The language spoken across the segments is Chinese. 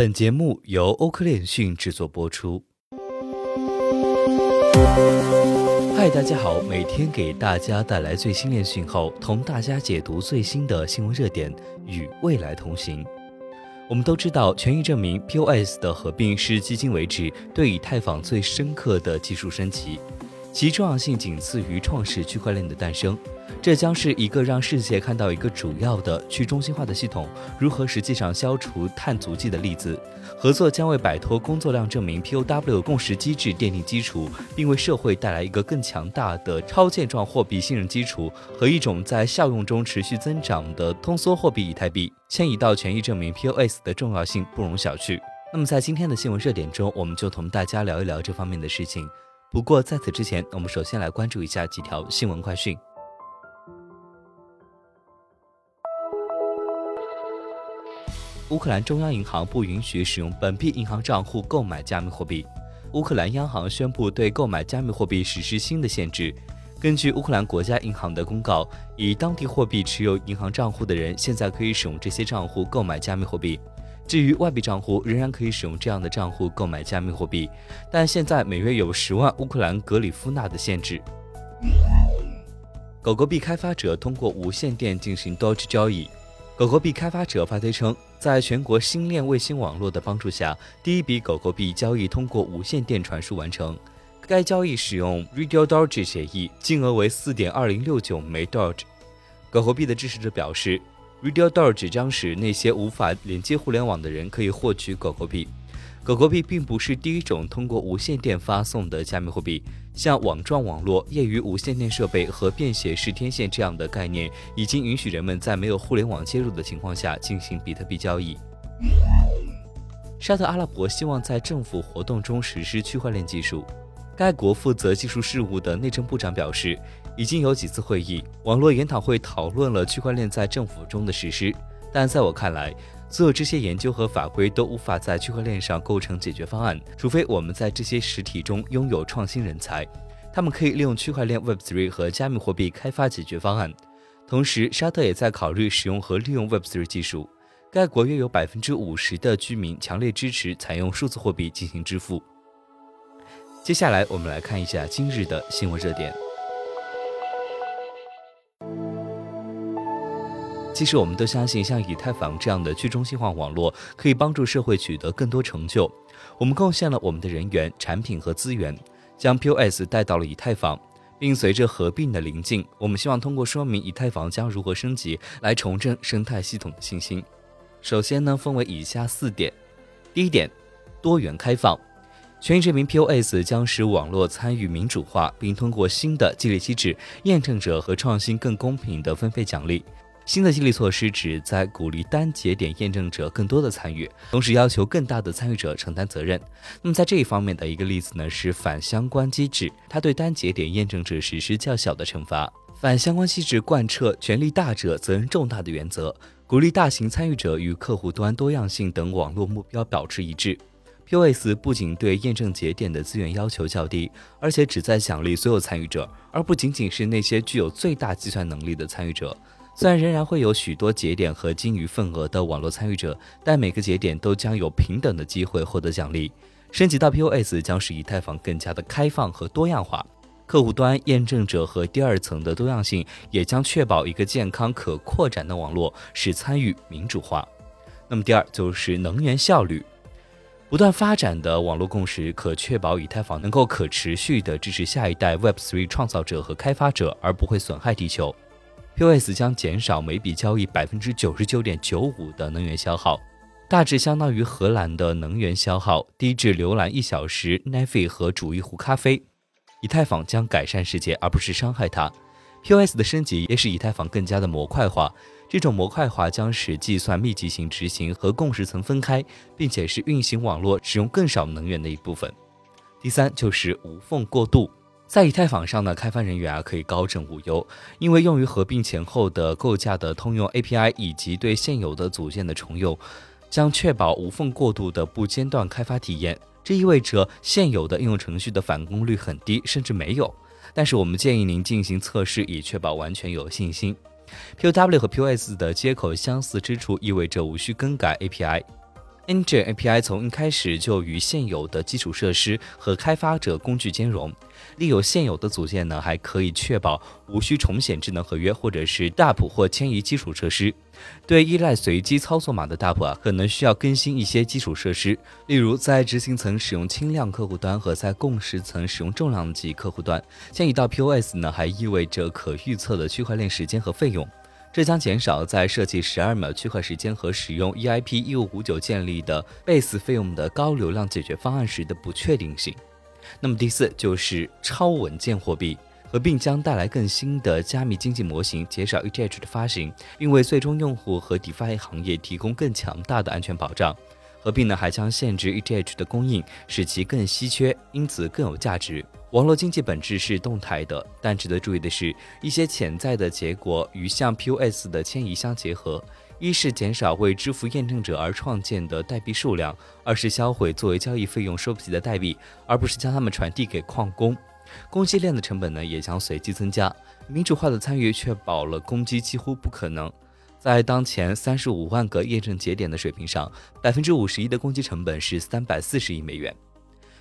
本节目由欧科链讯制作播出。嗨，大家好，每天给大家带来最新链讯后，同大家解读最新的新闻热点，与未来同行。我们都知道，权益证明 POS 的合并是迄今为止对以太坊最深刻的技术升级，其重要性仅次于创始区块链的诞生。这将是一个让世界看到一个主要的去中心化的系统如何实际上消除碳足迹的例子。合作将为摆脱工作量证明 （POW） 共识机制奠定基础，并为社会带来一个更强大的超健壮货币信任基础和一种在效用中持续增长的通缩货币——以太币。迁移到权益证明 （POS） 的重要性不容小觑。那么，在今天的新闻热点中，我们就同大家聊一聊这方面的事情。不过，在此之前，我们首先来关注一下几条新闻快讯。乌克兰中央银行不允许使用本币银行账户购买加密货币。乌克兰央行宣布对购买加密货币实施新的限制。根据乌克兰国家银行的公告，以当地货币持有银行账户的人现在可以使用这些账户购买加密货币。至于外币账户，仍然可以使用这样的账户购买加密货币，但现在每月有十万乌克兰格里夫纳的限制。狗狗币开发者通过无线电进行 Doge 交易。狗狗币开发者发推称，在全国星链卫星网络的帮助下，第一笔狗狗币交易通过无线电传输完成。该交易使用 Radio Doge 协议，金额为四点二零六九枚 Doge。狗狗币的支持者表示，Radio Doge 将使那些无法连接互联网的人可以获取狗狗币。狗狗币并不是第一种通过无线电发送的加密货币，像网状网络、业余无线电设备和便携式天线这样的概念，已经允许人们在没有互联网接入的情况下进行比特币交易。沙特阿拉伯希望在政府活动中实施区块链技术。该国负责技术事务的内政部长表示，已经有几次会议、网络研讨会讨论了区块链在政府中的实施，但在我看来。所有这些研究和法规都无法在区块链上构成解决方案，除非我们在这些实体中拥有创新人才，他们可以利用区块链 Web3 和加密货币开发解决方案。同时，沙特也在考虑使用和利用 Web3 技术。该国约有百分之五十的居民强烈支持采用数字货币进行支付。接下来，我们来看一下今日的新闻热点。其实我们都相信，像以太坊这样的去中心化网络可以帮助社会取得更多成就。我们贡献了我们的人员、产品和资源，将 POS 带到了以太坊，并随着合并的临近，我们希望通过说明以太坊将如何升级，来重振生态系统的信心。首先呢，分为以下四点：第一点，多元开放，权益证明 POS 将使网络参与民主化，并通过新的激励机制，验证者和创新更公平的分配奖励。新的激励措施旨在鼓励单节点验证者更多的参与，同时要求更大的参与者承担责任。那么在这一方面的一个例子呢，是反相关机制，它对单节点验证者实施较小的惩罚。反相关机制贯彻权力大者责任重大的原则，鼓励大型参与者与客户端多样性等网络目标保持一致。POS 不仅对验证节点的资源要求较低，而且旨在奖励所有参与者，而不仅仅是那些具有最大计算能力的参与者。虽然仍然会有许多节点和金鱼份额的网络参与者，但每个节点都将有平等的机会获得奖励。升级到 POS 将使以太坊更加的开放和多样化，客户端验证者和第二层的多样性也将确保一个健康可扩展的网络，使参与民主化。那么第二就是能源效率，不断发展的网络共识可确保以太坊能够可持续地支持下一代 Web3 创造者和开发者，而不会损害地球。POS 将减少每笔交易百分之九十九点九五的能源消耗，大致相当于荷兰的能源消耗，低至浏览一小时 n e f i 和煮一壶咖啡。以太坊将改善世界，而不是伤害它。POS 的升级也使以太坊更加的模块化，这种模块化将使计算密集型执行和共识层分开，并且是运行网络使用更少能源的一部分。第三就是无缝过渡。在以太坊上呢，开发人员啊可以高枕无忧，因为用于合并前后的构架的通用 API 以及对现有的组件的重用，将确保无缝过渡的不间断开发体验。这意味着现有的应用程序的返工率很低，甚至没有。但是我们建议您进行测试，以确保完全有信心。POW 和 POS 的接口相似之处意味着无需更改 API。Ngin API 从一开始就与现有的基础设施和开发者工具兼容。利用现有的组件呢，还可以确保无需重写智能合约，或者是 DAP 或迁移基础设施。对依赖随机操作码的 DAP 啊，可能需要更新一些基础设施，例如在执行层使用轻量客户端和在共识层使用重量级客户端。迁移到 POS 呢，还意味着可预测的区块链时间和费用，这将减少在设计十二秒区块时间和使用 EIP 一五五九建立的 Base 费用的高流量解决方案时的不确定性。那么第四就是超稳健货币合并将带来更新的加密经济模型，减少 ETH 的发行，并为最终用户和 DeFi 行业提供更强大的安全保障。合并呢还将限制 ETH 的供应，使其更稀缺，因此更有价值。网络经济本质是动态的，但值得注意的是，一些潜在的结果与向 POS 的迁移相结合。一是减少为支付验证者而创建的代币数量，二是销毁作为交易费用收不起的代币，而不是将它们传递给矿工。攻击链的成本呢也将随机增加。民主化的参与确保了攻击几乎不可能。在当前三十五万个验证节点的水平上，百分之五十一的攻击成本是三百四十亿美元。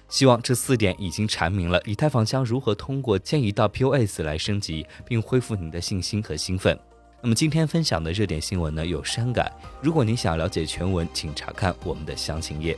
希望这四点已经阐明了以太坊将如何通过迁移到 POS 来升级，并恢复您的信心和兴奋。那么今天分享的热点新闻呢有删改，如果您想了解全文，请查看我们的详情页。